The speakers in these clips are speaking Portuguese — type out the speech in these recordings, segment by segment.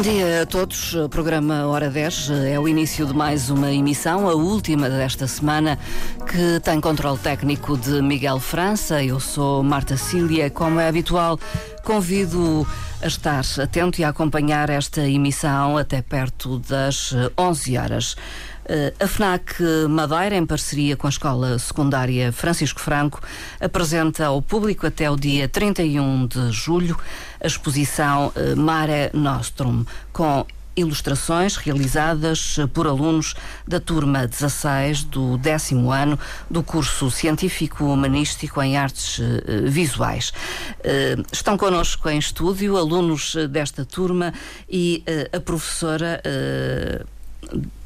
Bom dia a todos. O programa Hora 10 é o início de mais uma emissão, a última desta semana, que tem controle técnico de Miguel França. Eu sou Marta Cília. Como é habitual, convido a estar atento e a acompanhar esta emissão até perto das 11 horas. Eh, a FNAC Madeira, em parceria com a Escola Secundária Francisco Franco, apresenta ao público até o dia 31 de julho a exposição eh, Mare Nostrum, com ilustrações realizadas por alunos da turma 16 do décimo ano do curso científico humanístico em artes visuais. Estão connosco em estúdio alunos desta turma e a professora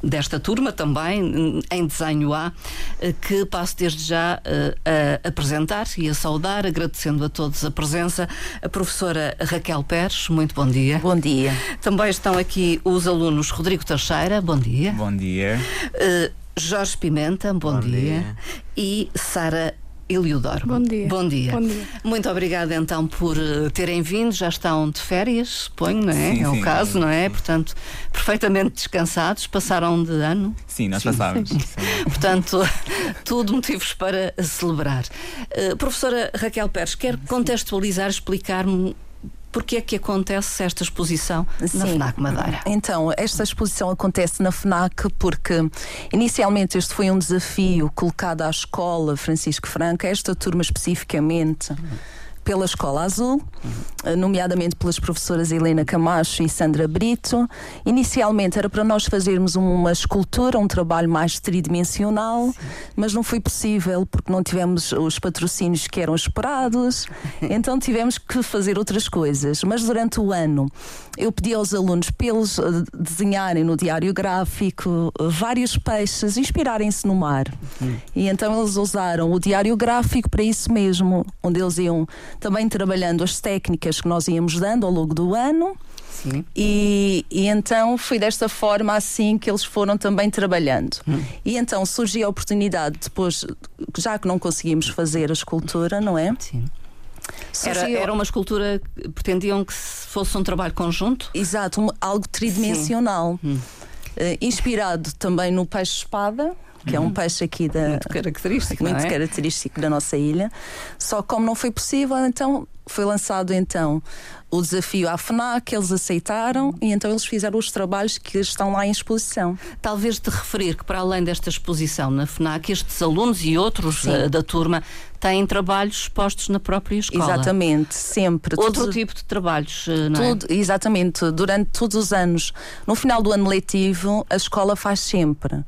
desta turma também, em desenho A, eh, que passo desde já eh, a apresentar e a saudar, agradecendo a todos a presença. A professora Raquel Pérez, muito bom dia. Bom dia. Também estão aqui os alunos Rodrigo Teixeira, bom dia. Bom dia. Uh, Jorge Pimenta, bom, bom dia. dia. E Sara Eliodoro. Bom dia. Bom dia. Bom dia. Muito obrigada então por uh, terem vindo. Já estão de férias, suponho, não é? Sim, é sim, o caso, sim, não é? Portanto, perfeitamente descansados. Passaram de ano. Sim, nós passámos. Portanto, tudo motivos para celebrar. Uh, professora Raquel Pérez, quer contextualizar, explicar-me Porquê é que acontece esta exposição Sim. na FNAC Madeira? Então, esta exposição acontece na FNAC porque inicialmente este foi um desafio colocado à escola Francisco Franco, esta turma especificamente. Pela Escola Azul, nomeadamente pelas professoras Helena Camacho e Sandra Brito. Inicialmente era para nós fazermos uma escultura, um trabalho mais tridimensional, mas não foi possível porque não tivemos os patrocínios que eram esperados, então tivemos que fazer outras coisas. Mas durante o ano eu pedi aos alunos para eles eh, desenharem no diário gráfico eh, vários peixes, inspirarem-se no mar. E então eles usaram o diário gráfico para isso mesmo, onde eles iam também trabalhando as técnicas que nós íamos dando ao longo do ano. Sim. E, e, então foi desta forma assim que eles foram também trabalhando. Hum. E então surgiu a oportunidade, depois, já que não conseguimos fazer a escultura, não é? Sim. Era, era uma escultura que pretendiam que fosse um trabalho conjunto? Exato, algo tridimensional. Hum. Eh, inspirado também no peixe-espada, que é um peixe aqui da, Muito característico, muito é? característico da nossa ilha. Só como não foi possível, então foi lançado então o desafio à FNAC, eles aceitaram e então eles fizeram os trabalhos que estão lá em exposição. Talvez de referir que, para além desta exposição na FNAC, estes alunos e outros Sim. eh, da turma têm trabalhos expostos na própria escola. Exatamente, sempre. Outro tipo de trabalhos, eh, não é? Tudo, exatamente, durante todos os anos. No final do ano letivo, a escola faz sempre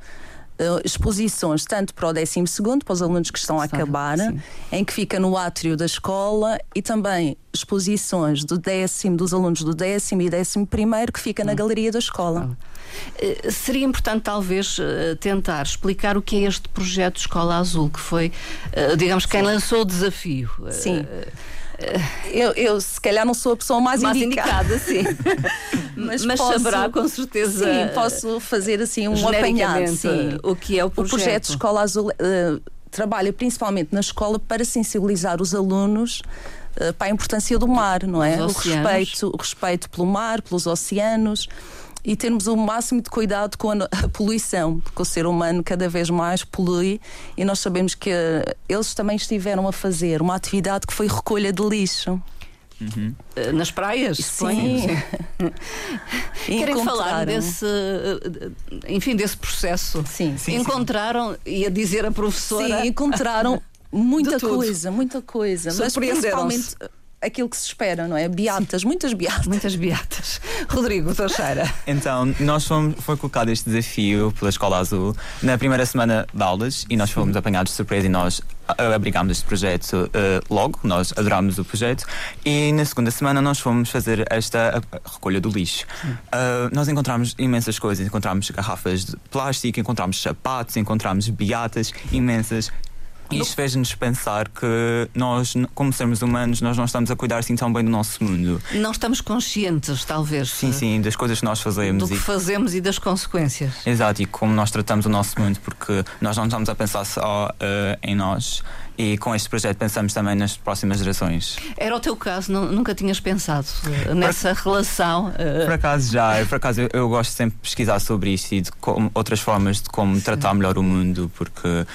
eh, exposições, tanto para o 12, para os alunos que estão a acabar, sim. em que fica no átrio da escola, e também exposições do décimo, dos alunos do décimo e décimo primeiro, que fica na Hum. galeria da escola. Eh, Seria importante, talvez, eh, tentar explicar o que é este projeto Escola Azul, que foi, digamos, quem lançou o desafio. Sim. Eu, eu, se calhar, não sou a pessoa mais, Mais indicada. indicada, sim. Mas, Mas posso- saberá com certeza. Sim, posso fazer assim um apanhado. Sim. o que é o O projeto. projeto Escola Azul eh, trabalha principalmente na escola para sensibilizar os alunos eh, para a importância do mar, não é? O respeito, o respeito pelo mar, pelos oceanos e termos o máximo de cuidado com a, a poluição, porque o ser humano cada vez mais polui e nós sabemos que eh, eles também estiveram a fazer uma atividade que foi recolha de lixo. Eh, Nas praias, suponho. Sim. Querem falar desse, eh, enfim, desse processo? Sim. Sim, Encontraram, ia dizer a professora. Sim, encontraram muita coisa, muita coisa. Mas principalmente aquilo que se espera, não é? Beatas, muitas beatas. Muitas beatas. Rodrigo Teixeira. Então, nós fomos, foi colocado este desafio pela Escola Azul na primeira semana de aulas e nós fomos apanhados de surpresa e nós ah, abrigámos este projeto ah, logo, nós adorámos o projeto e na segunda semana nós fomos fazer esta recolha do lixo. Ah, nós encontramos imensas coisas, encontramos garrafas de plástico, encontramos sapatos, encontramos beatas imensas. E isto fez-nos pensar que nós, como seres humanos, nós não estamos a cuidar assim tão bem do nosso mundo. Não estamos conscientes, talvez, Sim, sim, das coisas que nós fazemos. do que e fazemos e das consequências. Exato, e como nós tratamos o nosso mundo, porque nós não estamos a pensar só eh, em nós e com este projeto pensamos também nas próximas gerações. Era o teu caso, não, nunca tinhas pensado uh, nessa por, relação? Uh... Por acaso já, por acaso eu, eu, gosto sempre de pesquisar sobre isto e de como, outras formas de como Sim. tratar melhor o mundo, porque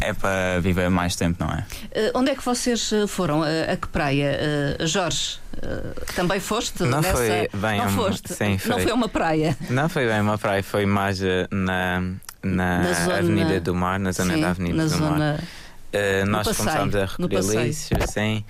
é para viver mais tempo, não é? Uh, onde é que vocês foram? Uh, a que praia? Uh, Jorge, também foste? Não nessa... foi bem. Não foste? Sim, foi. Não foi uma praia? Não foi bem uma praia, foi mais na, na, na zona... Avenida do Mar, na zona sim, da Avenida do zona... Mar. nós passeio, começámos a recolher lixo, sim.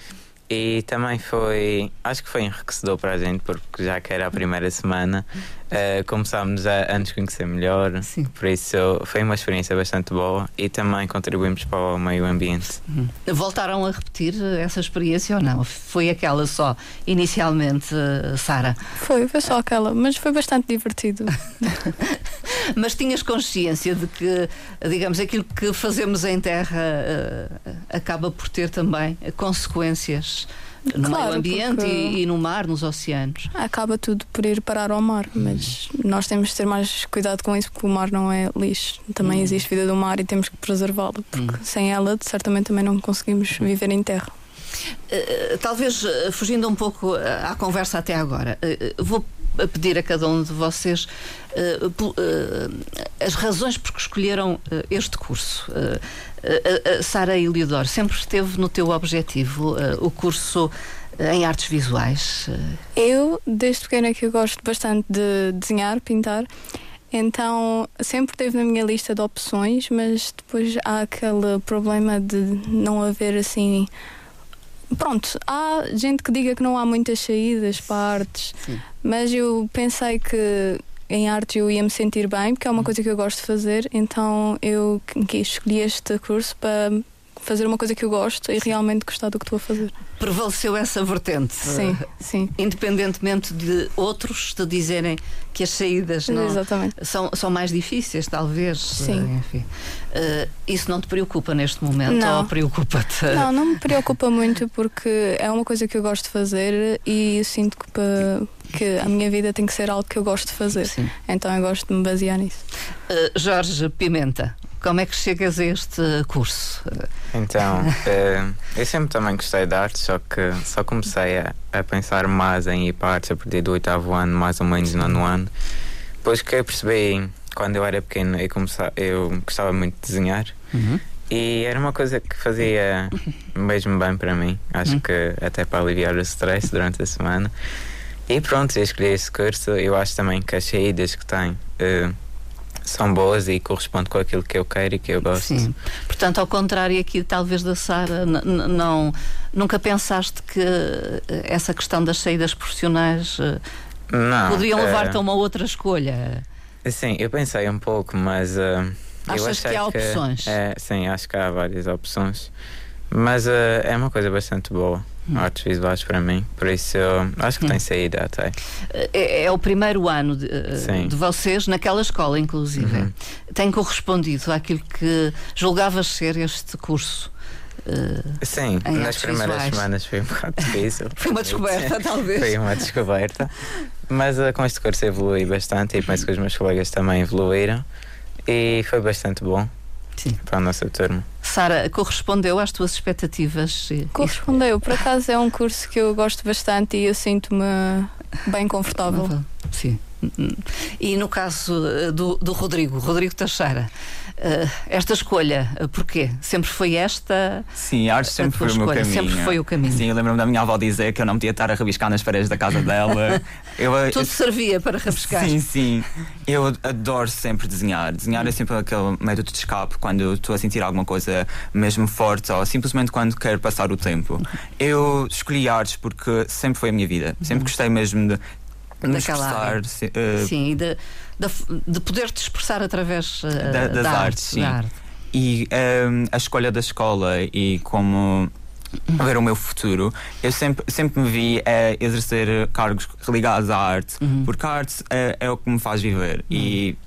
E também foi, acho que foi enriquecedor para a gente, porque já que era a primeira semana, uh, começámos a, a nos conhecer melhor. Sim. Por isso foi uma experiência bastante boa e também contribuímos para o meio ambiente. Hum. Voltaram a repetir essa experiência ou não? Foi aquela só, inicialmente, uh, Sara? Foi, foi só aquela, mas foi bastante divertido. mas tinhas consciência de que, digamos, aquilo que fazemos em terra uh, acaba por ter também consequências no claro, meio ambiente e, e, no mar, nos oceanos. Acaba tudo por ir parar ao mar, mas nós temos de ter mais cuidado com isso, porque o mar não é lixo. Também hum. existe vida do mar e temos que preservá-lo, porque hum. sem ela, certamente, também não conseguimos viver em terra. Uh, talvez uh, fugindo um pouco à conversa até agora, uh, vou a pedir a cada um de vocês uh, uh, as razões por que escolheram uh, este curso. Sara Eliodoro, sempre esteve no teu objetivo o curso em artes visuais? Eu, desde pequena que eu gosto bastante de desenhar, pintar, então sempre teve na minha lista de opções, mas depois há aquele problema de não haver assim pronto, há gente que diga que não há muitas saídas para artes, Sim. mas eu pensei que em arte eu ia me sentir bem, porque é uma coisa que eu gosto de fazer, então eu escolhi este curso para fazer uma coisa que eu gosto e realmente gostar do que estou a fazer. Prevaleceu essa vertente. Sim, uh, sim. Independentemente de outros te dizerem que as saídas não são, são mais difíceis, talvez. Sim. Uh, enfim. Uh, isso não te preocupa neste momento? Não. Ou preocupa-te? Não, não me preocupa muito porque é uma coisa que eu gosto de fazer e sinto que, que a minha vida tem que ser algo que eu gosto de fazer. Sim. Então eu gosto de me basear nisso. Jorge Pimenta, como é que chegas a este curso? Então, uh, eu sempre também gostei de arte, só que só comecei a, a pensar mais em ir para artes a partir do oitavo ano, mais ou menos nono ano. Depois que eu percebi, quando eu era pequeno, eu, comecei, eu gostava muito de desenhar. Uhum. E era uma coisa que fazia mesmo bem para mim. Acho uhum. que até para aliviar o stress durante a semana. E pronto, eu escolhi esse curso. Eu acho também que as saídas que tem uh, são boas e correspondem com aquilo que eu quero e que eu gosto. Sim. Portanto, ao contrário aqui talvez da Sara, não nunca pensaste que eh, essa questão das saídas profissionais eh, não, poderiam eh, levar-te a uma outra escolha? Sim, eu pensei um pouco, mas uh, Achas que há opções? é, sim, acho que há várias opções. Mas uh, é uma coisa bastante boa. Hum. Artes visuais para mim, por isso acho que hum. tem saída até. É, é, o primeiro ano de, eh, de, vocês naquela escola, inclusive. Uhum. Tem correspondido àquilo que julgavas ser este curso? Uh, Sim, nas primeiras visuais. semanas foi um bocado difícil. foi uma descoberta, talvez. Foi uma descoberta. Mas uh, com este curso evolui bastante e penso que os meus colegas também evoluíram. E foi bastante bom. Sim. para a nossa turma. Sara, correspondeu às tuas expectativas? Correspondeu, por acaso é um curso que eu gosto bastante e eu sinto-me bem confortável. Sim. E no caso eh, do, do Rodrigo, Rodrigo Teixeira, uh, esta escolha, uh, porquê? Sempre foi esta? Sim, a arte sempre foi escolha, o meu caminho. Sempre foi o caminho. Sim, eu lembro-me da minha avó dizer que eu não podia estar a rabiscar nas paredes da casa dela. eu, Tudo eu, servia para rabiscar. Sim, sim. Eu adoro sempre desenhar. Desenhar é sempre aquele método de escape quando estou a sentir alguma coisa mesmo forte ou simplesmente quando quero passar o tempo. Eu escolhi artes porque sempre foi a minha vida. Sempre uhum. gostei mesmo de daquela área. Sim, uh, sim de, de, de, poder te expressar através uh, da, das da artes. Sim. Da arte. E um, ehm, a escolha da escola e como ver o meu futuro, eu sempre, sempre me vi a exercer cargos ligados à arte, uhum. porque a arte é, é, o que me faz viver. Uhum. E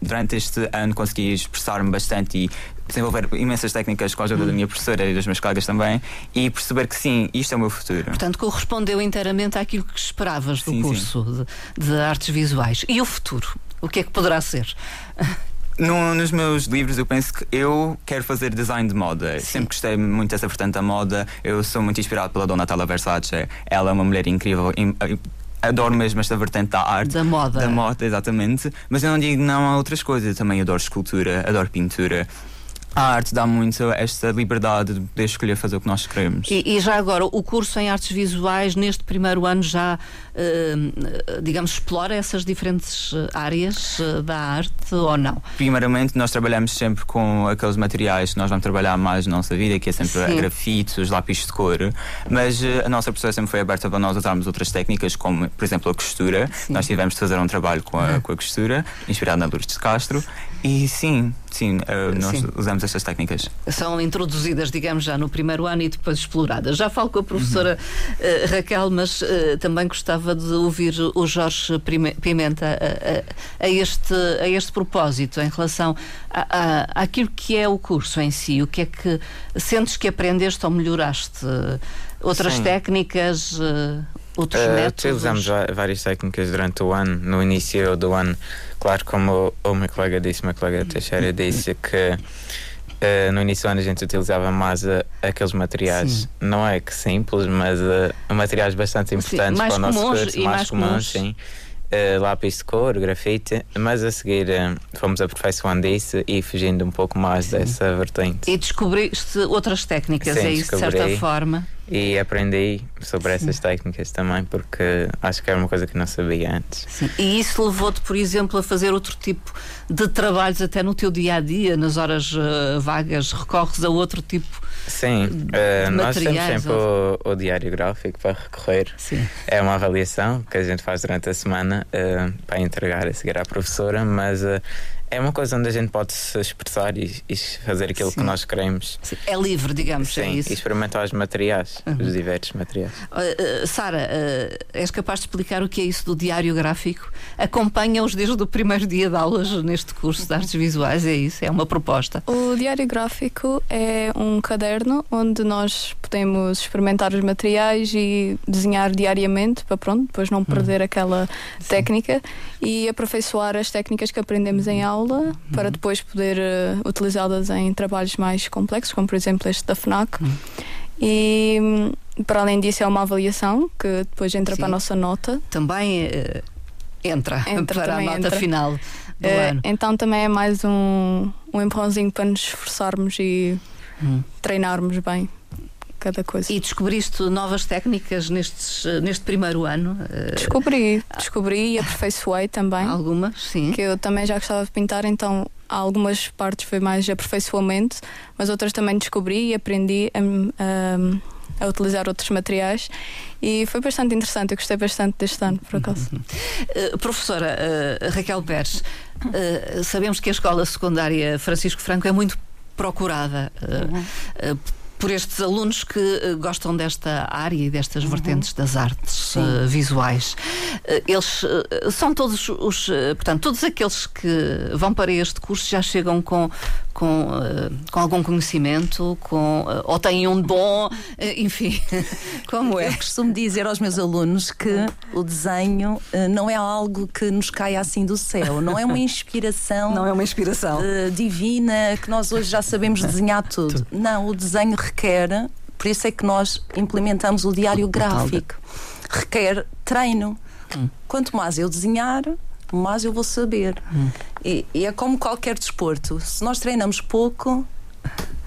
durante este ano consegui expressar-me bastante e desenvolver imensas técnicas com a ajuda hum. da minha professora e dos meus colegas também e perceber que sim, isto é o meu futuro. Portanto, correspondeu inteiramente àquilo que esperavas do sim, curso sim. De, de, artes visuais. E o futuro? O que é que poderá ser? No, nos meus livros, eu penso que eu quero fazer design de moda. Sim. Sempre gostei muito dessa vertente da moda. Eu sou muito inspirado pela Donatella Versace. Ela é uma mulher incrível. Adoro mesmo esta vertente da arte. Da moda. Da moda, exatamente. Mas eu não digo não a outras coisas. Eu também adoro escultura, adoro pintura. A arte dá muito esta liberdade de poder escolher fazer o que nós queremos. E, e já agora, o curso em artes visuais, neste primeiro ano, já, eh, digamos, explora essas diferentes eh, áreas eh, da arte ou não? Primeiramente, nós trabalhamos sempre com aqueles materiais que nós vamos trabalhar mais na nossa vida, que é sempre Sim. a grafite, os lápis de cor. Mas eh, a nossa professora sempre foi aberta para nós usarmos outras técnicas, como, por exemplo, a costura. Nós tivemos de fazer um trabalho com a, com a costura, inspirado na Lourdes de Castro. E sim, sim, eh, nós Sim. usamos estas técnicas. São introduzidas, digamos, já no primeiro ano e depois exploradas. Já falo com a professora eh, Raquel, mas eh, também gostava de ouvir o Jorge Pimenta a, a- a este, a este propósito, em relação a, a, àquilo que é o curso em si. O que é que sentes que aprendeste ou melhoraste? Outras Sim. técnicas, outros Eh, métodos? utilizamos várias técnicas durante o ano. No início do ano, claro, como o, o meu colega disse, o meu colega Teixeira disse que eh, no início do ano a gente utilizava mais eh, aqueles materiais, Sim. não é que simples, mas eh, materiais bastante importantes mais para o nosso e mais, mais comuns, comuns. sim. Eh, lápis de cor, grafite, mas a seguir eh, fomos aperfeiçoando isso e fugindo um pouco mais dessa vertente. E descobriste outras técnicas, Sim, é isso, de certa forma? E aprendi sobre essas técnicas também, porque acho que era uma coisa que não sabia antes. Sim. E isso levou-te, por exemplo, a fazer outro tipo de trabalhos até no teu dia a dia, nas horas eh, vagas, recorres a outro tipo. Sim, eh, nós temos sempre o, o diário gráfico para recorrer. Sim. É uma avaliação que a gente faz durante a semana eh, para entregar a seguir à professora, mas eh, é uma coisa onde a gente pode se expressar e, e fazer aquilo Sim. que nós queremos. Sim. É livre, digamos, é Sim, isso. e experimentar os materiais, os diversos materiais. Uh, uh, Sara, uh, és capaz de explicar o que é isso do diário gráfico? Acompanha-os desde o primeiro dia de aulas neste curso de artes visuais, é isso? É uma proposta. O diário gráfico é um caderno onde nós podemos experimentar os materiais e desenhar diariamente para pronto, depois não perder aquela técnica e aperfeiçoar as técnicas que aprendemos em aula para depois poder eh, utilizá-las em trabalhos mais complexos, como por exemplo este da FNAC. E hum, para além disso é uma avaliação que depois entra Sim. para a nossa nota. Também uh, entra, Entra, para a nota entra. final do Eh, ano. então também é mais um, um empurrãozinho para nos esforçarmos e Hum. treinarmos bem cada coisa. E descobriste novas técnicas nestes, neste primeiro ano? Uh, Descobri, descobri e aperfeiçoei também. Algumas, sim. Que eu também já gostava de pintar, então há algumas partes foi mais aperfeiçoamento, mas outras também descobri e aprendi a, a- a utilizar outros materiais e foi bastante interessante. Eu gostei bastante deste ano, por acaso. Uh, professora uh, Raquel Pérez, uh, sabemos que a escola secundária Francisco Franco é muito procurada uh, uh, por estes alunos que uh, gostam desta área e destas vertentes das artes uh, visuais. Uh, eles uh, são todos os, portanto, todos aqueles que vão para este curso já chegam com com, uh, com algum conhecimento, com, uh, ou têm um dom, uh, enfim, como é? Eu costumo dizer aos meus alunos que o desenho eh, não é algo que nos cai assim do céu, não é uma inspiração Não é uma inspiração. eh, divina que nós hoje já sabemos desenhar tudo. Não, o desenho requer, por isso é que nós implementamos o diário gráfico. Requer treino. Quanto mais eu desenhar, mais eu vou saber. E, e é como qualquer desporto. Se nós treinamos pouco,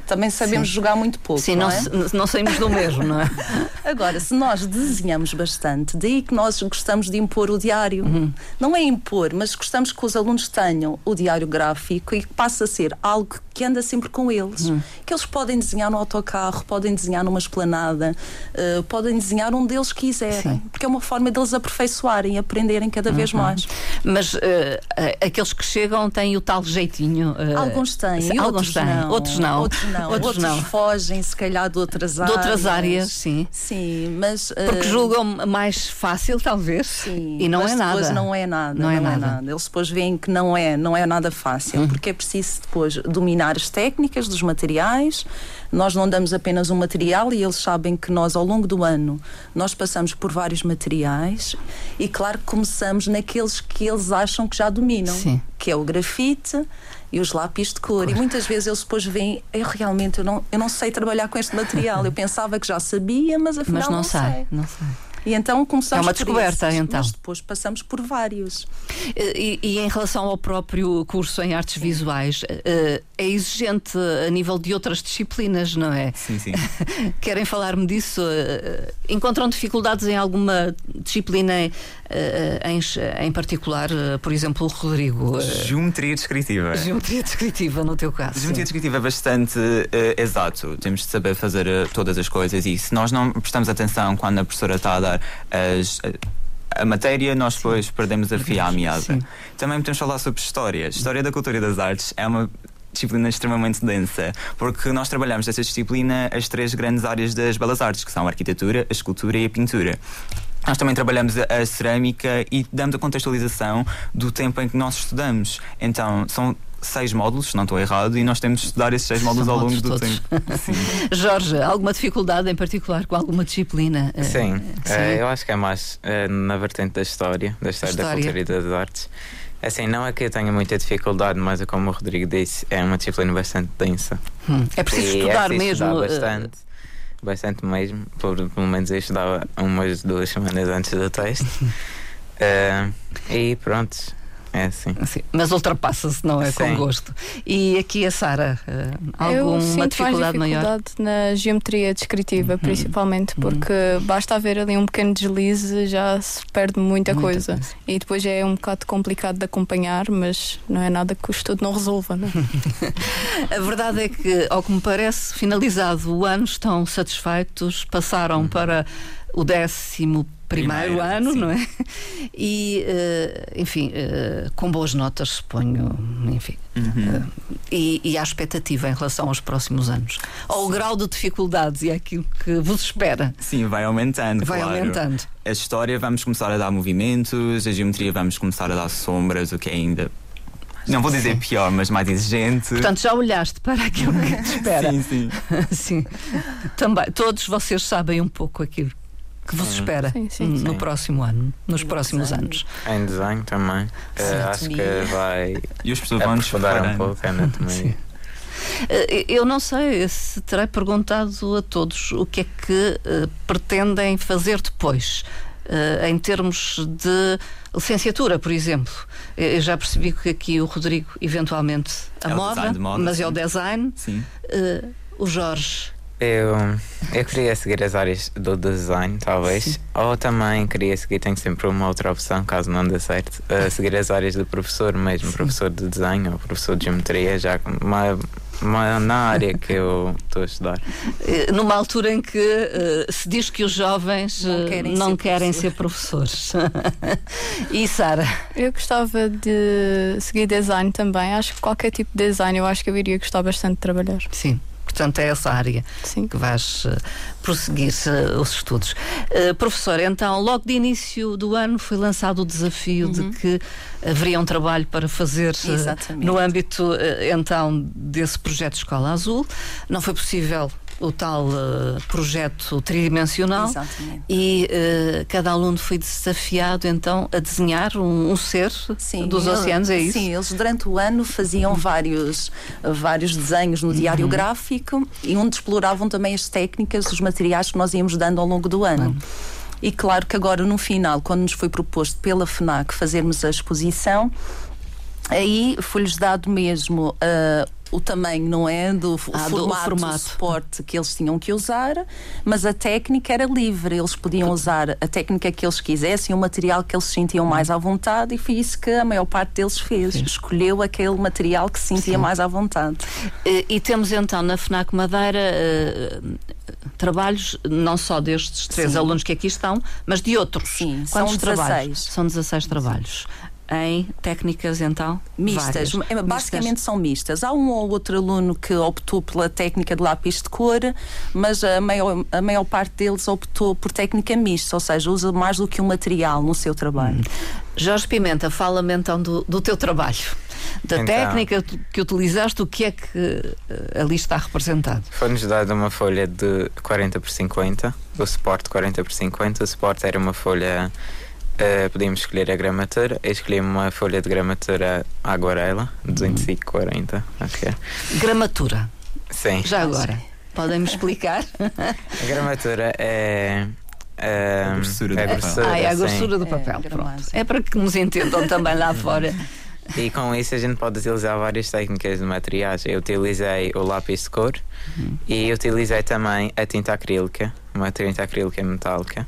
também sabemos jogar muito pouco. Sim, não, não, é? não saímos do mesmo, não é? Agora, se nós desenhamos bastante, daí que nós gostamos de impor o diário. Uhum. Não é impor, mas gostamos que os alunos tenham o diário gráfico e que passe a ser algo que anda sempre com eles. Uhum. Que eles podem desenhar no autocarro, podem desenhar numa esplanada, eh, podem desenhar onde eles quiserem. Sim. Porque é uma forma deles aperfeiçoarem e aprenderem cada vez Uhum. mais. Mas eh, aqueles que chegam têm o tal jeitinho. eh, Alguns têm, outros têm, não. outros não. Outros não. Outros Outros não. fogem, se calhar, de outras De áreas. outras áreas, sim. Sim, mas. Porque eh, julgam mais fácil, talvez. Sim, e não é depois nada. não é nada. Não é nada. Eles depois veem que não é, não é nada fácil, Uhum. porque é preciso depois dominar as técnicas dos materiais, Nós não damos apenas um material e eles sabem que nós, ao longo do ano, nós passamos por vários materiais e, claro, começamos naqueles que eles acham que já dominam, Sim. que é o grafite e os lápis de cor. E muitas vezes eles depois veem, eu realmente eu não, eu não sei trabalhar com este material. Eu pensava que já sabia, mas afinal Mas não, não sai, sei. não sei. E então começamos É uma por descoberta, esses, então. Mas depois passamos por vários. E, e em relação ao próprio curso em artes visuais, eh, é exigente a nível de outras disciplinas, não é? Sim, sim. Querem falar-me disso? Eh, Encontram dificuldades em alguma disciplina eh, em, em particular? Eh, Por exemplo, o Rodrigo. eh, Geometria descritiva. Geometria descritiva, no teu caso. Geometria descritiva é bastante eh, exato. Temos de saber fazer eh, todas as coisas e se nós não prestamos atenção quando a professora está a dar as, a, matéria, nós depois perdemos a fio à meada. Também podemos falar sobre história. História da cultura e das artes é uma disciplina extremamente densa, porque nós trabalhamos nessa disciplina as três grandes áreas das belas artes, que são a arquitetura, a escultura e a pintura. Nós também trabalhamos a, a cerâmica e damos a contextualização do tempo em que nós estudamos. Então, são seis módulos, se não estou errado, e nós temos de estudar esses seis módulos São ao longo módulos do todos. tempo. Sim. Jorge, alguma dificuldade em particular com alguma disciplina? Eh, Sim, sim. eh, eu acho que é mais eh, na vertente da história, da história, da História. cultura e das artes. Assim, não é que eu tenha muita dificuldade, mas é como o Rodrigo disse, é uma disciplina bastante densa. Hum, É preciso E estudar é preciso mesmo. estudar bastante, bastante mesmo. Por, pelo menos eu estudava umas duas semanas antes do teste. Eh, e pronto, é assim. Sim, mas ultrapassa-se, não é? Com Sim. gosto. E aqui a Sara, eh, eu alguma sinto dificuldade mais maior? Uhum. dificuldade na geometria descritiva, principalmente, porque basta haver ali um pequeno deslize, já se perde muita, Muita coisa. coisa. E depois é um bocado complicado de acompanhar, mas não é nada que o estudo não resolva, não é? A verdade é que, ao que me parece, finalizado o ano, estão satisfeitos, passaram para o décimo primeiro Primeiro, ano, sim. não é? E, eh, enfim, eh, com boas notas, suponho, enfim. Uhum. Eh, e, e há expectativa em relação aos próximos anos? Ou o grau de dificuldades e aquilo que vos espera? Sim, vai aumentando. Vai claro. aumentando. A história vamos começar a dar movimentos, a geometria vamos começar a dar sombras, o que é ainda. Não vou dizer pior, mas mais exigente. Portanto, já olhaste para aquilo que te espera? Sim, sim. Sim. Também, todos vocês sabem um pouco aquilo que vos espera Sim, sim, no sim. próximo ano, nos próximos desenho. anos. Em desenho também. eh, acho que vai E os pessoas vão nos aprofundar um pouco a anatomia. Eh, Eu não sei se terei perguntado a todos o que é que eh, pretendem fazer depois. em termos de licenciatura, por exemplo. Eu já percebi que aqui o Rodrigo, eventualmente, a É moda, design moda, mas é o sim. design. Sim. O Jorge, Eu, eu queria seguir as áreas do design, talvez. Ou também queria seguir, tenho sempre uma outra opção, caso não dê certo, uh, seguir as áreas do professor mesmo, professor de desenho ou professor de geometria, já uma, uma, na área que eu estou a estudar. eh, numa altura em que eh, se diz que os jovens Não querem não ser querem ser professores. e Sara? Eu gostava de seguir design também. Acho que qualquer tipo de design eu acho que eu iria gostar bastante de trabalhar. Sim. Portanto, é essa área Sim. que vais eh, prosseguir eh, os estudos. Professor, então, logo de início do ano foi lançado o desafio de que haveria um trabalho para fazer Exatamente. no âmbito, eh, então, desse projeto Escola Azul. Não foi possível o tal eh, projeto tridimensional. Exatamente. E eh, cada aluno foi desafiado então a desenhar um, um ser dos ele- oceanos, é isso? Sim, eles durante o ano faziam vários, vários desenhos no diário Uhum. gráfico e onde exploravam também as técnicas, os materiais que nós íamos dando ao longo do ano. E claro que agora no final, quando nos foi proposto pela FNAC fazermos a exposição, aí foi-lhes dado mesmo ah, o tamanho, não é? Do, Ah, do formato, formato. o suporte que eles tinham que usar, mas a técnica era livre. Eles podiam usar a técnica que eles quisessem, o material que eles se sentiam mais à vontade, e foi isso que a maior parte deles fez. Escolheu aquele material que se sentia mais à vontade. Eh, E temos então na FNAC Madeira eh, trabalhos não só destes três Sim. alunos que aqui estão, mas de outros. Sim, Quantos são trabalhos? 16. São 16 trabalhos. Em técnicas, então? Mistas, várias. É, basicamente são mistas. Há um ou outro aluno que optou pela técnica de lápis de cor, mas a maior, a maior parte deles optou por técnica mista, ou seja, usa mais do que um material no seu trabalho. Jorge Pimenta, fala-me então do, do teu trabalho. da Então. técnica que utilizaste, o que é que eh, ali está representado? Foi-nos dada uma folha de 40 por 50, o suporte 40 por 50. O suporte era uma folha, eh, podíamos escolher a gramatura. Eu escolhi uma folha de gramatura aguarela, 205 40, acho que é. Gramatura, Sim. já agora. Podem-me explicar? A gramatura é. é A grossura do é papel. grossura, ah, é a sim. grossura do É, papel. gramagem. Pronto. É para que nos entendam também lá fora. E com isso a gente pode utilizar várias técnicas de materiais. Eu utilizei o lápis de cor e utilizei também a tinta acrílica, uma tinta acrílica metálica.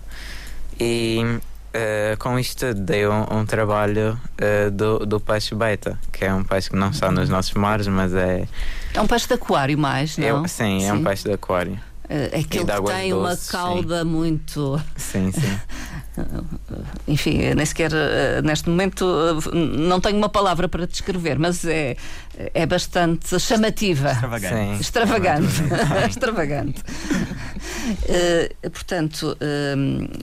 E eh, com isto dei um, um trabalho eh, do, do peixe beta, que é um peixe que não está nos nossos mares, mas é. É um peixe de aquário mais, não? é sim, é um peixe de aquário. Eh, Aquele E de que tem uma doces, sim. cauda muito. Sim, sim. Enfim, nem sequer eh, neste momento eh, não tenho uma palavra para descrever, mas é, é bastante chamativa. Extravagante. Sim. Extravagante. Extravagante. Eh, portanto,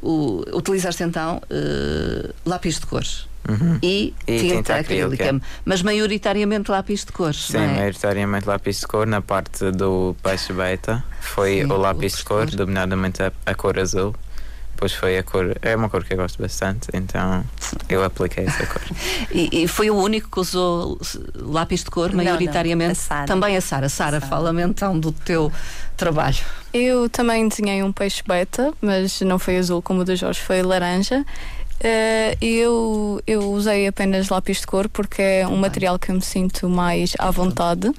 o- utilizaste então eh, lápis de cores Uhum. e, E tinta, acrílica, mas maioritariamente lápis de cores. Sim, é? maioritariamente lápis de cor. Na parte do peixe beta foi Sim, o o lápis de cor, cor. dominadamente a, a cor azul. Depois foi a cor. É uma cor que eu gosto bastante, então eu apliquei essa cor. E, e foi o único que usou lápis de cor, Não, não, maioritariamente. a Sara. Também a Sara. Sara, Sara. fala-me então do teu trabalho. Eu também desenhei um peixe beta, mas não foi azul como o do Jorge, foi laranja. Eh, eu, eu usei apenas lápis de cor porque é um material que eu me sinto mais à vontade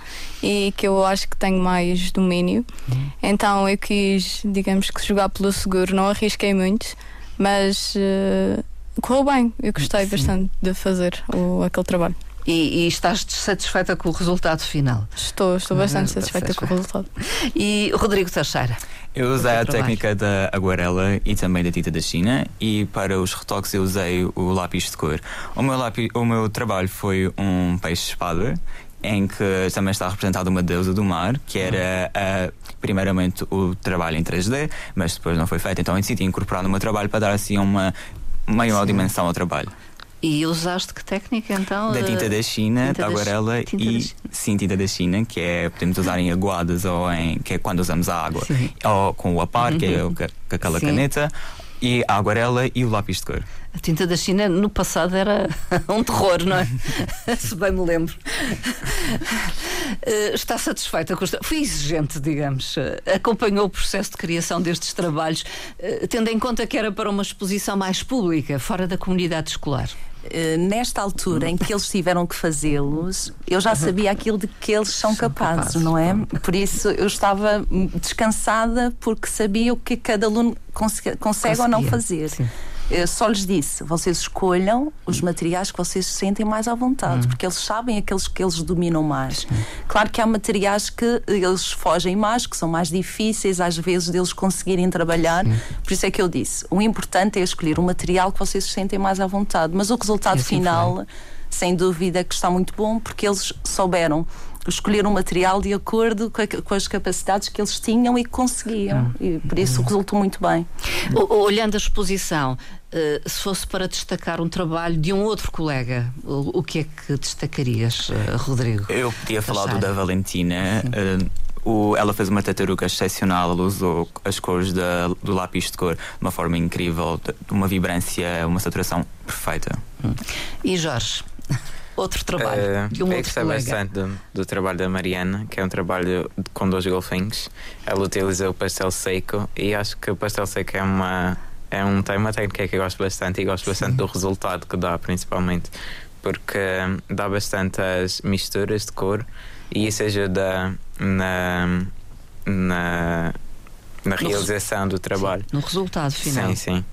e que eu acho que tenho mais domínio. Então eu quis, digamos que jogar pelo seguro, não arrisquei muito, mas eh, correu bem. Eu gostei Sim. bastante de fazer o, aquele trabalho. E, e estás satisfeita com o resultado final. Estou, estou bastante Ah, satisfeita com o resultado. E Rodrigo Teixeira. Eu usei a técnica da aguarela e também da tinta da China e para os retoques eu usei o lápis de cor. O meu, lápis, o meu trabalho foi um peixe-espada em que também está representada uma deusa do mar, que era ah, primeiramente o trabalho em 3D, mas depois não foi feito. Então eu decidi incorporar no meu trabalho para dar assim uma maior Sim. dimensão ao trabalho. E usaste que técnica então? Da tinta da China, tinta da da aguarela tinta da e China. sim, tinta da China, que é podemos usar em aguadas ou em que é quando usamos a água, Sim. ou com o apar, que é o ca- com aquela Sim. caneta, e a aguarela e o lápis de cor. A tinta da China no passado era um terror, não é? Se bem me lembro. Eh, Está satisfeita com. Foi exigente, digamos. Eh, Acompanhou o processo de criação destes trabalhos, eh, tendo em conta que era para uma exposição mais pública, fora da comunidade escolar. Eh, nesta altura em que eles tiveram que fazê-los, eu já sabia aquilo de que eles são, capazes, capazes, não é? Por isso eu estava descansada porque sabia o que cada aluno consegue, ou não fazer. sim. Eu só lhes disse: vocês escolham os materiais que vocês se sentem mais à vontade, porque eles sabem aqueles que eles dominam mais. Claro que há materiais que eles fogem mais, que são mais difíceis às vezes deles conseguirem trabalhar. Por isso é que eu disse: o importante é escolher um material que vocês se sentem mais à vontade. Mas o resultado E assim final, sem dúvida, que está muito bom, porque eles souberam escolher um material de acordo com, a- com as capacidades que eles tinham e que conseguiam. E por isso resultou muito bem. Olhando a exposição, eh, se fosse para destacar um trabalho de um outro colega, o, o que é que destacarias, eh, Rodrigo? Eu podia falar do da Valentina. eh, o- ela fez uma tartaruga excepcional, ela usou as cores da- do lápis de cor de uma forma incrível, de de uma vibrância, uma saturação perfeita. E Jorge, outro trabalho Eh, de um eu gostei bastante do, do trabalho da Mariana, que é um trabalho com dois golfinhos. Ela utilizou o pastel seco e acho que o pastel seco é uma, é um, tem uma técnica que eu gosto bastante e gosto bastante do resultado que dá, principalmente, porque hum, dá bastantes misturas de cor e isso ajuda na, na, na realização do trabalho. No resultado final. Sim, sim.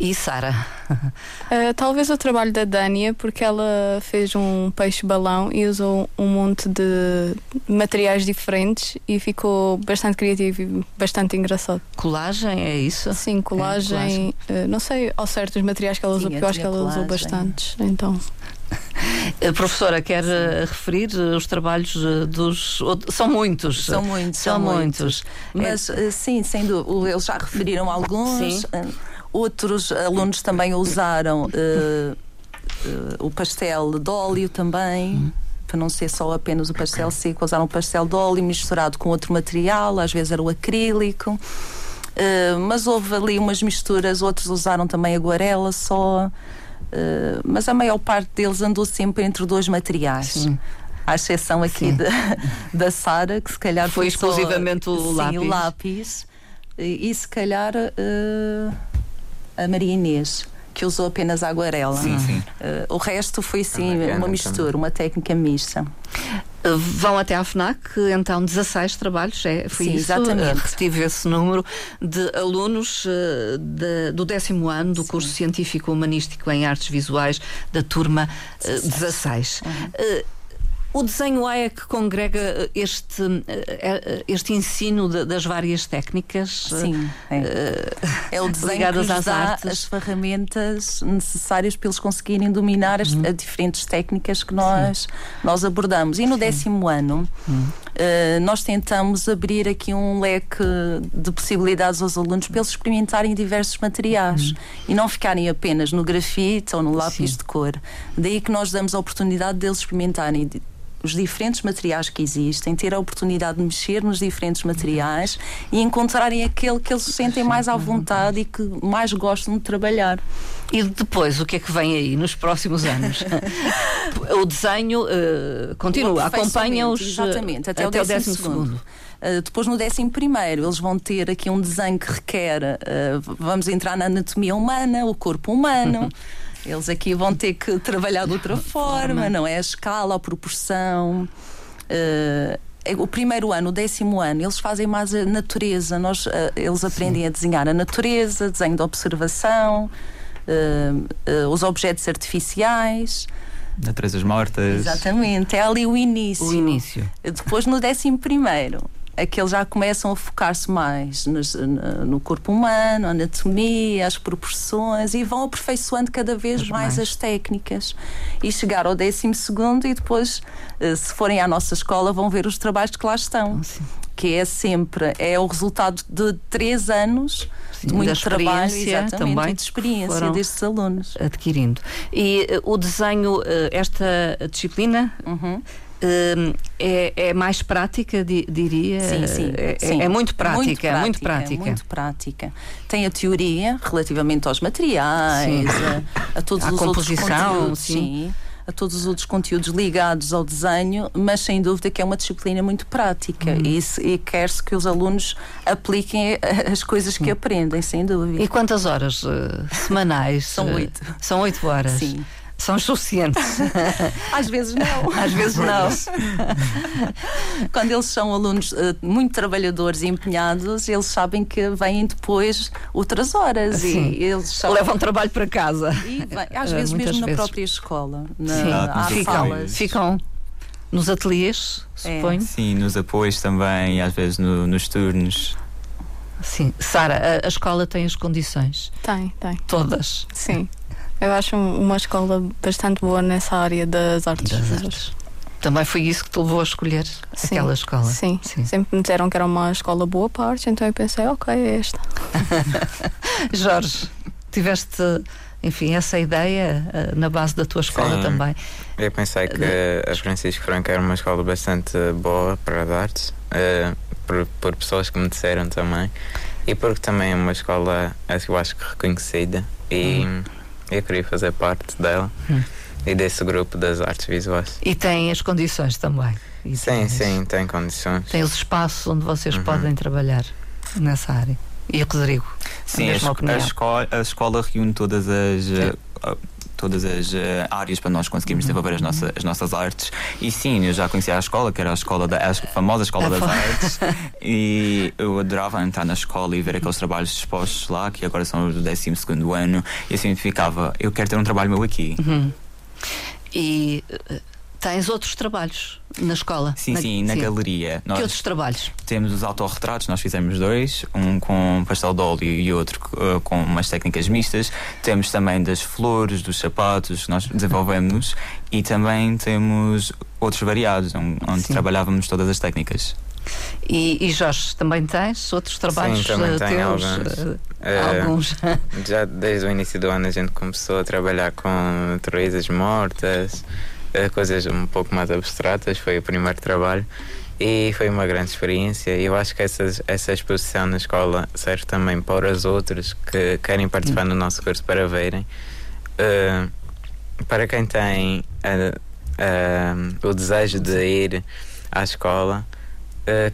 E Sara? Uh, talvez o trabalho da Dânia, porque ela fez um peixe-balão e usou um monte de materiais diferentes e ficou bastante criativo e bastante engraçado. Colagem, é isso? Sim, colagem, uh, não sei ao certo os materiais que ela usou, Sim, porque eu acho que ela usou colagem. bastantes. Então, A professora quer eh, referir eh, os trabalhos eh, dos. São muitos. São muitos, São muitos. Mas eh, sim, sem dúvida, eles já referiram alguns. Sim. Outros alunos também usaram eh, o pastel de óleo também. para não ser só apenas o pastel seco, usaram um pastel de óleo misturado com outro material, às vezes era o acrílico. Uh, mas houve ali umas misturas, outros usaram também aguarela só. Uh, mas a maior parte deles andou sempre entre dois materiais. Sim. À exceção aqui da, da Sara, que se calhar foi, exclusivamente só, o, lápis. o lápis. E, e se calhar uh, a Maria Inês que usou apenas aguarela. Sim, sim. Uh, o resto foi sim uma mistura, também. uma técnica mista. Vão até à FNAC, então 16 trabalhos, é, foi Sim, isso? Exatamente. Retive esse número de alunos uh, de, do décimo ano do Sim. curso Científico Humanístico em Artes Visuais da turma uh, 16. Uhum. O desenho A é que congrega eh, este, eh, eh, este ensino de, das várias técnicas? Sim, é, é o desenho que às dá artes. as ferramentas necessárias para eles conseguirem dominar as, uhum. as diferentes técnicas que nós, nós abordamos. E no Sim. décimo ano, uhum. Uh, nós tentamos abrir aqui um leque de possibilidades aos alunos para eles experimentarem diversos materiais uhum. e não ficarem apenas no grafite ou no lápis Sim. de cor. Daí que nós damos a oportunidade deles experimentarem os diferentes materiais que existem, ter a oportunidade de mexer nos diferentes materiais e encontrarem aquele que eles se sentem mais à vontade e que mais gostam de trabalhar. E depois, o que é que vem aí nos próximos anos? o desenho uh, continua, acompanha-os exatamente, até, até o décimo, décimo segundo. segundo. Uh, depois, no décimo primeiro, eles vão ter aqui um desenho que requer, uh, vamos entrar na anatomia humana, o corpo humano. Eles aqui vão ter que trabalhar de outra forma, não é? A escala, a proporção. Uh, o primeiro ano, o décimo ano, eles fazem mais a natureza. Nós, uh, eles aprendem Sim. a desenhar a natureza, desenho de observação, uh, os objetos artificiais. Naturezas mortas. Exatamente, é ali o início. O início. Depois, no décimo primeiro, é que eles já começam a focar-se mais nos, no corpo humano, a anatomia, as proporções e vão aperfeiçoando cada vez mais, mais, as técnicas. E chegar ao décimo segundo e depois, eh, se forem à nossa escola, vão ver os trabalhos que lá estão. Oh, que é sempre, é o resultado de três anos Sim, de muito trabalho exatamente, também de experiência destes alunos. Adquirindo. E uh, o desenho, uh, esta disciplina. Uhum Hum, é, é, mais prática, diria? Sim, sim. É, sim. é muito, prática, muito prática, muito prática. Muito prática. Tem a teoria relativamente aos materiais, a, a, todos a os outros conteúdos. Sim. sim. A todos os outros conteúdos ligados ao desenho, mas sem dúvida que é uma disciplina muito prática uhum. e, e quer-se que os alunos apliquem as coisas que aprendem, sem dúvida. E quantas horas uh, semanais? São oito. São oito horas. Sim são suficientes. Às vezes não. Às vezes não. Quando eles são alunos uh, muito trabalhadores e empenhados, eles sabem que vêm depois outras horas Sim. e eles são... levam trabalho para casa. E, às vezes uh, mesmo vezes. na própria escola. Na, Sim. Há ficam, salas. ficam nos ateliês, é. suponho. Sim, nos apoios também, às vezes no, nos turnos. Sim. Sara, a, a, escola tem as condições? Tem, tem. Todas? Sim. Eu acho uma escola bastante boa nessa área das artes. Das artes. Também foi isso que te levou a escolher sim, aquela escola? Sim, sim, sempre me disseram que era uma escola boa para artes, então eu pensei, ok, é esta. Jorge, tiveste, enfim, essa ideia uh, na base da tua escola sim, também? Eu pensei que a Francisco Franco era uma escola bastante boa para as artes, uh, por, por pessoas que me disseram também, e porque também é uma escola, eu acho que reconhecida. E. Hum eu queria fazer parte dela hum. e desse grupo das artes visuais. E tem as condições também? E sim, sim, tem condições. Tem os espaços onde vocês uhum. podem trabalhar nessa área. E o Rodrigo? Sim, a, a, a, escola, a escola reúne todas as. Todas as uh, áreas para nós conseguirmos desenvolver as nossas, as nossas artes. E sim, eu já conhecia a escola, que era a escola da a famosa Escola das Artes, e eu adorava entrar na escola e ver aqueles trabalhos dispostos lá, que agora são do 12 ano, e assim ficava, eu quero ter um trabalho meu aqui. Uhum. E uh, Tens outros trabalhos na escola? Sim, na, sim, na sim. galeria. Nós que outros trabalhos? Temos os autorretratos, nós fizemos dois, um com pastel de óleo e outro uh, com umas técnicas mistas. Temos também das flores, dos sapatos nós desenvolvemos e também temos outros variados, onde sim. trabalhávamos todas as técnicas. E, e Jorge, tambem tens outros trabalhos Sim, também uh, tenho teus? Alguns. Uh, alguns. já desde o início do ano a gente começou a trabalhar com naturezas mortas coisas um pouco mais abstratas. Foi o primeiro trabalho e foi uma grande experiência. Eu acho que essa, essa exposição na escola serve também para os outros que querem participar no nosso curso para verem. Uh, para quem tem uh, uh, o desejo de ir à escola,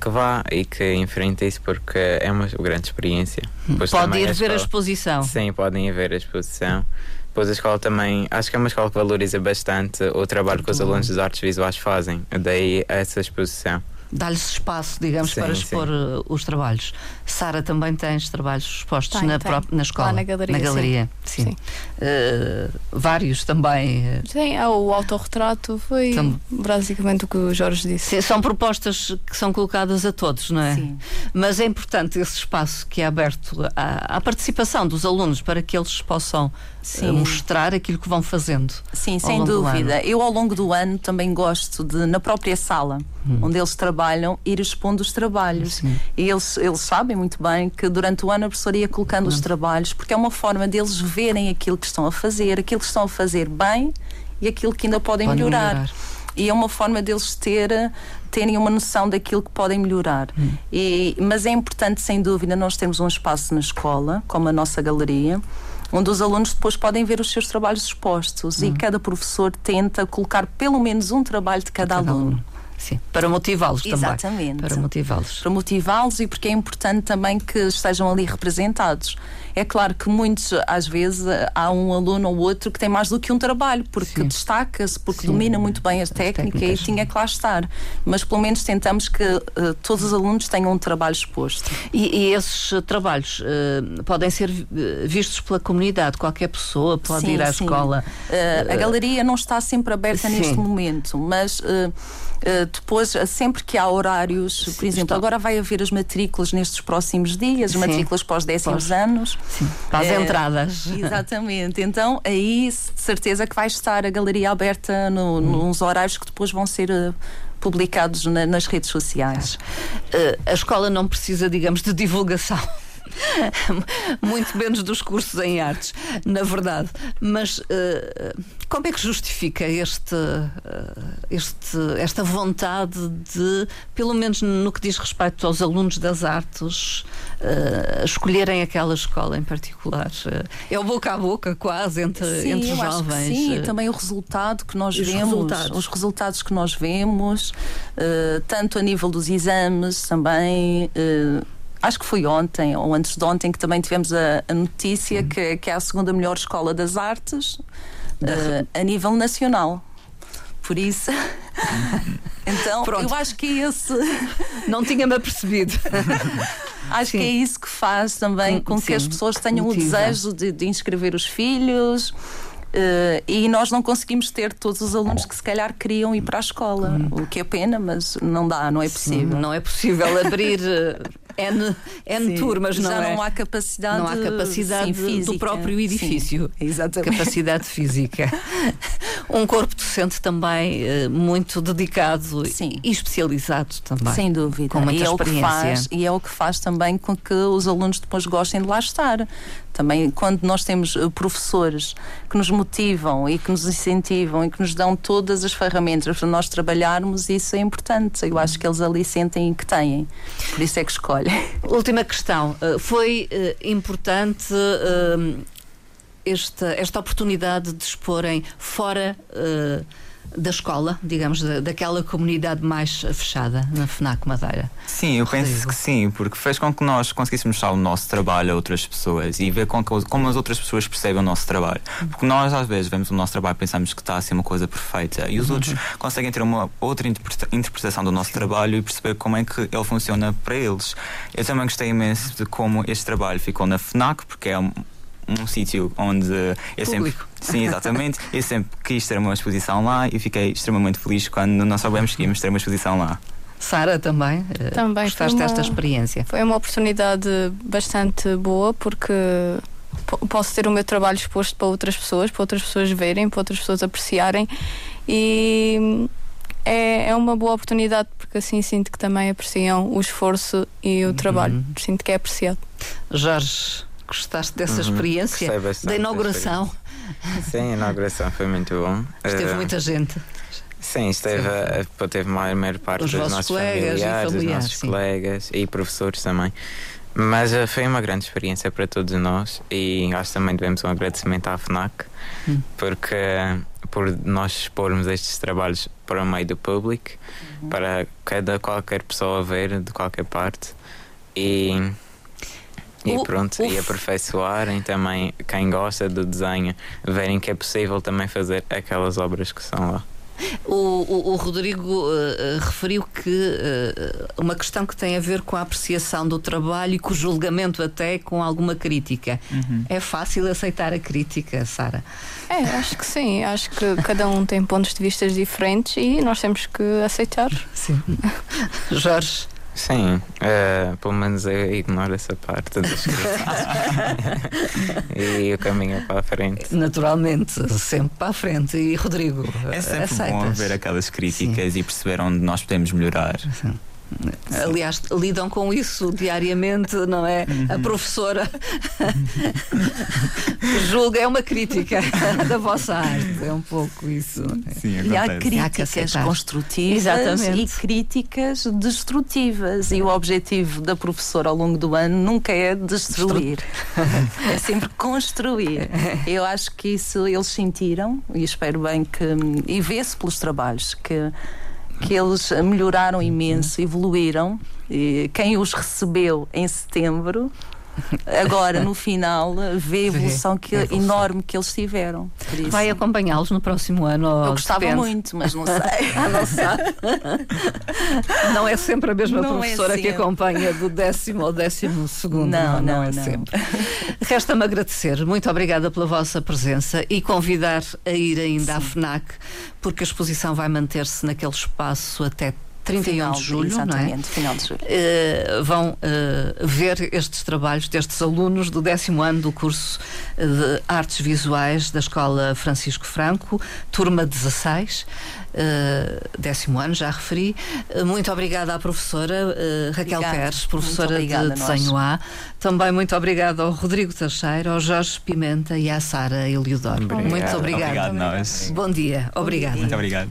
que vá e que enfrente isso porque é uma grande experiência. Pois Pode ir a ver a exposição. Sim, podem ir ver a exposição. Pois a escola também, acho que é uma escola que valoriza bastante o trabalho que os alunos das artes visuais fazem, daí essa exposição dá-lhes espaço, digamos, sim, para expor sim. Uh, os trabalhos. Sara, também tens trabalhos expostos tem, na, tem. Própria, na escola? Lá na galeria. Na galeria, sim. sim. Uh, vários também. Uh, sim, é o autorretrato foi basicamente o que o Jorge disse. são propostas que são colocadas a todos, não é? Sim. Mas é importante esse espaço que é aberto à, à participação dos alunos para que eles possam uh, mostrar aquilo que vão fazendo. Sim, sem dúvida. Eu, ao longo do ano, também gosto de, na própria sala hum. onde eles trabalham, ir expondo os trabalhos. Sim. E eles, eles sabem muito bem que durante o ano a professora ia colocando hum. os trabalhos, porque é uma forma deles verem aquilo que estão a fazer, aquilo que estão a fazer bem e aquilo que ainda podem Pode melhorar. melhorar. E é uma forma deles ter, terem uma noção daquilo que podem melhorar. Hum. E, mas é importante, sem dúvida, nós termos um espaço na escola, como a nossa galeria, onde os alunos depois podem ver os seus trabalhos expostos e hum. cada professor tenta colocar pelo menos um trabalho de cada, de cada aluno. aluno. Sim, para motivá-los também. Exatamente. Para motivá-los. Para motivá-los e porque é importante também que estejam ali representados. É claro que muitos, às vezes, há um aluno ou outro que tem mais do que um trabalho, porque destaca-se, porque Sim. domina muito bem a técnica e tinha que lá estar. Mas pelo menos tentamos que uh, todos os alunos tenham um trabalho exposto. E, e esses trabalhos uh, podem ser eh, vistos pela comunidade, qualquer pessoa pode sim, ir à sim. escola. Uh, a galeria não está sempre aberta sim. neste momento, mas depois, sempre que há horários, por exemplo, agora vai haver as matrículas nestes próximos dias, as matrículas pós décimos anos. Sim, para as é, entradas. Exatamente. Então, aí, de certeza que vai estar a galeria aberta no, hum. nos horários que depois vão ser. Uh, publicados na, nas redes sociais. Uh, a escola não precisa, digamos, de divulgação. muito menos dos cursos em artes, na verdade. Mas uh, como é que justifica este, uh, este, esta vontade de, pelo menos no que diz respeito aos alunos das artes, uh, escolherem aquela escola em particular? é o boca a boca, quase, entre, sim, entre os jovens. sim, e também o resultado que nós os vemos, resultados. os resultados que nós vemos, tanto a nível dos exames também acho que foi ontem ou antes de ontem que também tivemos a, a notícia que, que é a segunda melhor escola das artes uh, a nível nacional. Por isso. então, Pronto. eu acho que é esse. Não tinha-me apercebido. acho Sim. que é isso que faz também com Sim. que as pessoas tenham Motiva. o desejo de, de inscrever os filhos. Uh, e nós não conseguimos ter todos os alunos que se calhar queriam ir para a escola, hum. o que é pena, mas não dá, não é possível. Sim, não é possível abrir eh, N, N turmas, não já é? não há capacidade, não há capacidade sim, física, do próprio edifício. Sim, exatamente. Capacidade física. um corpo docente também uh, muito dedicado sim. e especializado também. Sem dúvida. Com muita e experiência. É o que faz, e é o que faz também com que os alunos depois gostem de lá estar. Também quando nós temos eh, professores que nos motivam e que nos incentivam e que nos dão todas as ferramentas para nós trabalharmos, isso é importante. Eu acho que eles ali sentem que têm. Por isso é que escolhem. Última questão. Eh, foi eh, importante esta, esta oportunidade de exporem fora da escola, digamos, da, daquela comunidade mais fechada na FNAC Madeira? Sim, eu Rodrigo. penso que sim, porque fez com que nós conseguíssemos mostrar o nosso trabalho a outras pessoas e ver com que, como as outras pessoas percebem o nosso trabalho. Porque nós, às vezes, vemos o nosso trabalho e pensamos que está a ser uma coisa perfeita e os uhum. outros conseguem ter uma outra interpretação do nosso trabalho e perceber como é que ele funciona para eles. Eu também gostei imenso de como este trabalho ficou na FNAC, porque é um um sítio onde eu sempre. Sim, exatamente. eu sempre quis ter uma exposição lá e fiquei extremamente feliz quando nós soubemos que íamos ter uma exposição lá. Sara, também, eh, também gostaste desta experiência? Foi uma oportunidade bastante boa porque posso ter o meu trabalho exposto para outras pessoas, para outras pessoas verem, para outras pessoas apreciarem e é, é uma boa oportunidade porque assim sinto que também apreciam o esforço e o trabalho. Uhum. Sinto que é apreciado. Jorge, Gostaste dessa uhum. experiência da inauguração Sim, a inauguração foi muito bom. Esteve Uh, muita gente. Sim, esteve, a- a- teve a maior parte Os dos nossos colegas e familiares, dos familiares, nossos sim. colegas e professores também. Mas uh, foi uma grande experiência para todos nós e acho também devemos um agradecimento à FNAC Hum. porque uh, por nós expormos estes trabalhos para o meio do público, Uhum. para cada qualquer pessoa ver de qualquer parte e, e pronto, o e aperfeiçoarem também quem gosta do desenho, verem que é possível também fazer aquelas obras que são lá. O, o- o Rodrigo eh, referiu que eh, uma questão que tem a ver com a apreciação do trabalho e com o julgamento até com alguma crítica. Uhum. É fácil aceitar a crítica, Sara? É, acho que sim. Acho que cada um tem pontos de vista diferentes e nós temos que aceitar. Sim. Jorge? Sim, eh, pelo menos eu ignoro essa parte das críticas. e o caminho é para a frente. Naturalmente, sempre para a frente. E Rodrigo? É sempre aceitas? bom ver aquelas críticas e perceber onde nós podemos melhorar. Aliás, lidam com isso diariamente, não é? Uhum. A professora julga, é uma crítica da vossa arte, é um pouco isso. Sim, E há. Há críticas aceitar. construtivas Exatamente. e críticas destrutivas. E o objetivo da professora ao longo do ano nunca é destruir, é sempre construir. Eu acho que isso eles sentiram e espero bem que. E vê-se pelos trabalhos que, que eles melhoraram imenso, evoluíram. E quem os recebeu em setembro. Agora, no final, vê a evolução, que, a evolução. enorme que eles tiveram. Por isso. Vai acompanhamos no próximo ano? Eu gostava depende? muito, mas não sei. Ah, não sabe? Não é sempre a mesma Não é professora que sempre. acompanha do décimo ao décimo segundo. Não, não, é não. sempre. Resta-me agradecer. Muito obrigada pela vossa presença e convidar a ir ainda à FNAC, porque a exposição vai manter-se naquele espaço até 31 Final de julho, não é? Exatamente, final de julho. Eh, vão eh, ver estes trabalhos destes alunos do décimo ano do curso eh, de Artes Visuais da Escola Francisco Franco, turma 16, eh, décimo ano, já referi. Muito obrigada à professora Raquel Obrigada. Pérez, professora obrigada de nós. Desenho A. Também muito obrigada ao Rodrigo Teixeira, ao Jorge Pimenta e à Sara Eliodoro. Obrigado. Muito obrigada. Obrigado, nós. Bom dia, obrigada. Muito obrigado.